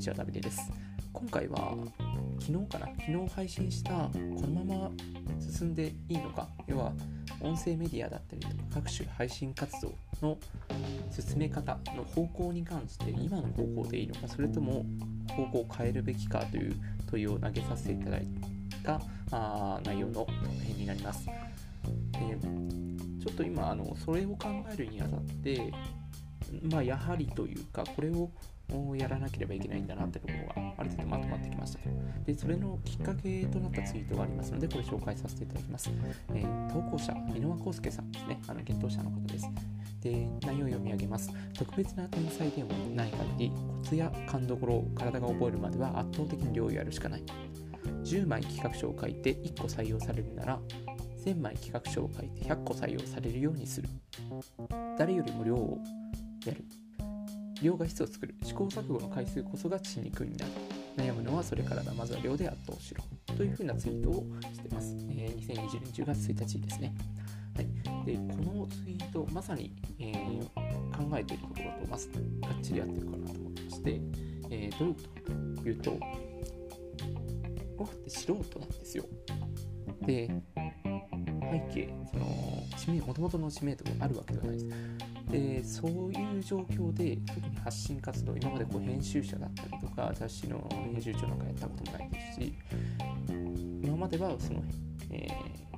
にちは、ダビデです。今回は、昨日かな？昨日配信した、このまま進んでいいのか、要は、音声メディアだったりとか、各種配信活動の進め方の方向に関して、今の方向でいいのか、それとも方向を変えるべきかという問いを投げさせていただいたあ内容の編になります。でちょっと今あの、それを考えるにあたって、まあ、やはりというか、これをやらなければいけないんだなってところがある程度まとまってきましたとで、それのきっかけとなったツイートがありますので、これ紹介させていただきます。えー、投稿者、箕輪康介さんですね、あの、検討者の方です。で、内容を読み上げます。特別な天才でもない限り、コツや勘どころを体が覚えるまでは圧倒的に量をやるしかない。10枚企画書を書いて1個採用されるなら、1000枚企画書を書いて100個採用されるようにする。誰よりも量をやる量が質を作る。試行錯誤の回数こそが血肉になる。悩むのはそれからだまずは量で圧倒しろというふうなツイートをしてます、えー、2020年10月1日ですね、はい、でこのツイートまさに、えー、考えていることころとまずがっちり合ってるかなと思いまして、えー、どういうことかというと僕って素人なんですよ。で背景その知名もともとの知名度があるわけではないです。でそういう状況で特に発信活動今までこう編集者だったりとか雑誌の編集長なんかやったこともないですし今まではその、え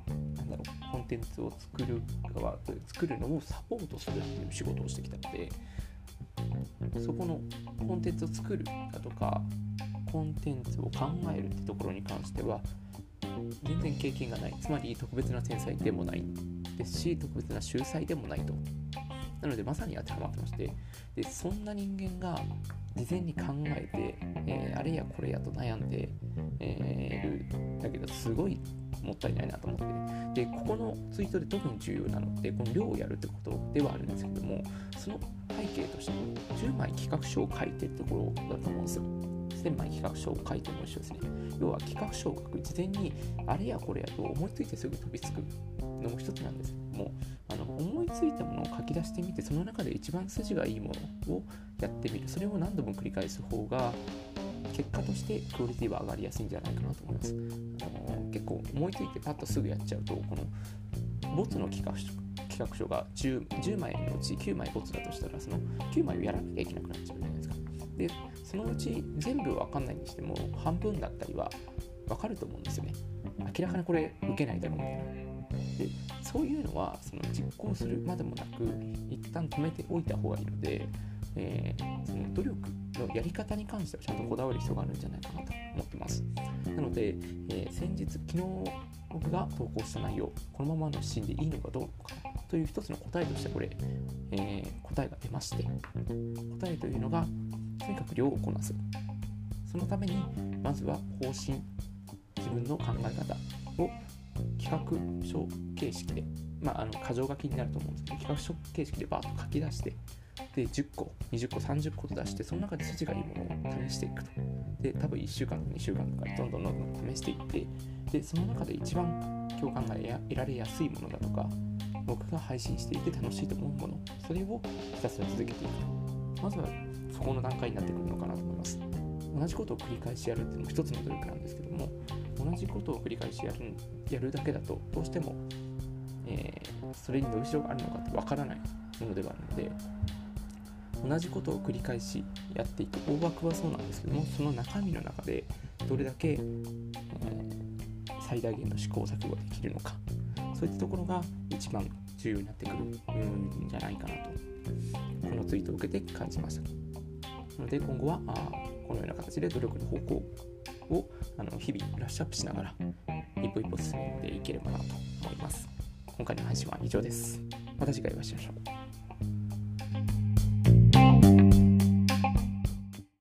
ー、なんだろうコンテンツを作る側作るのをサポートするっていう仕事をしてきたのでそこのコンテンツを作るだとかコンテンツを考えるってところに関しては全然経験がない。つまり特別な天才でもないですし特別な秀才でもないと。なのでまさに当てはまってましてでそんな人間が事前に考えて、えー、あれやこれやと悩んで、えー、るだけどすごいもったいないなと思って。でここのツイートで特に重要なのってこの量をやるってことではあるんですけどもその背景として10枚企画書を書いてってところだと思うんですよ。千枚企画書を書いても一緒ですね要は企画書を書く事前にあれやこれやと思いついてすぐ飛びつくのも一つなんですけどもあの思いついたものを書き出してみてその中で一番筋がいいものをやってみるそれを何度も繰り返す方が結果としてクオリティは上がりやすいんじゃないかなと思います。あの結構思いついてパッとすぐやっちゃうとこのボツの企画書企画書が 10, 10枚のうち9枚ボツだとしたらその9枚をやらなきゃいけなくなっちゃうじゃないですか。でそのうち全部わかんないにしても半分だったりはわかると思うんですよね。明らかにこれ受けないだろうみたいな。でそういうのはその実行するまでもなく一旦止めておいた方がいいので、えー、その努力のやり方に関してはちゃんとこだわる必要があるんじゃないかなと思ってます。なので、えー、先日、昨日僕が投稿した内容、このままのシーンでいいのかどうかという一つの答えとしてこれ、えー、答えが出まして、答えというのが、とにかく量をこなす。そのために、まずは方針、自分の考え方を企画書形式で、まあ、あの箇条書きになると思うんですけど、企画書形式でバーッと書き出して、で10個20個30個と出してその中で筋がいいものを試していくとで多分1週間とか2週間とかどんどんどんどん試していってでその中で一番共感が得られやすいものだとか僕が配信していて楽しいと思うものそれをひたすら続けていく。とまずはそこの段階になってくるのかなと思います。同じことを繰り返しやるっていうのも一つの努力なんですけども同じことを繰り返しやるやるだけだとどうしても、えー、それに伸びしろがあるのかってわからないものではあるので同じことを繰り返しやっていく。大枠はそうなんですけどもその中身の中でどれだけ、えー、最大限の試行錯誤ができるのかそういったところが一番重要になってくるんじゃないかなとこのツイートを受けて感じました。なので今後はあこのような形で努力の方向をあの日々ブラッシュアップしながら一歩一歩進んでいければなと思います。今回の配信は以上です。また次回お会いしましょう。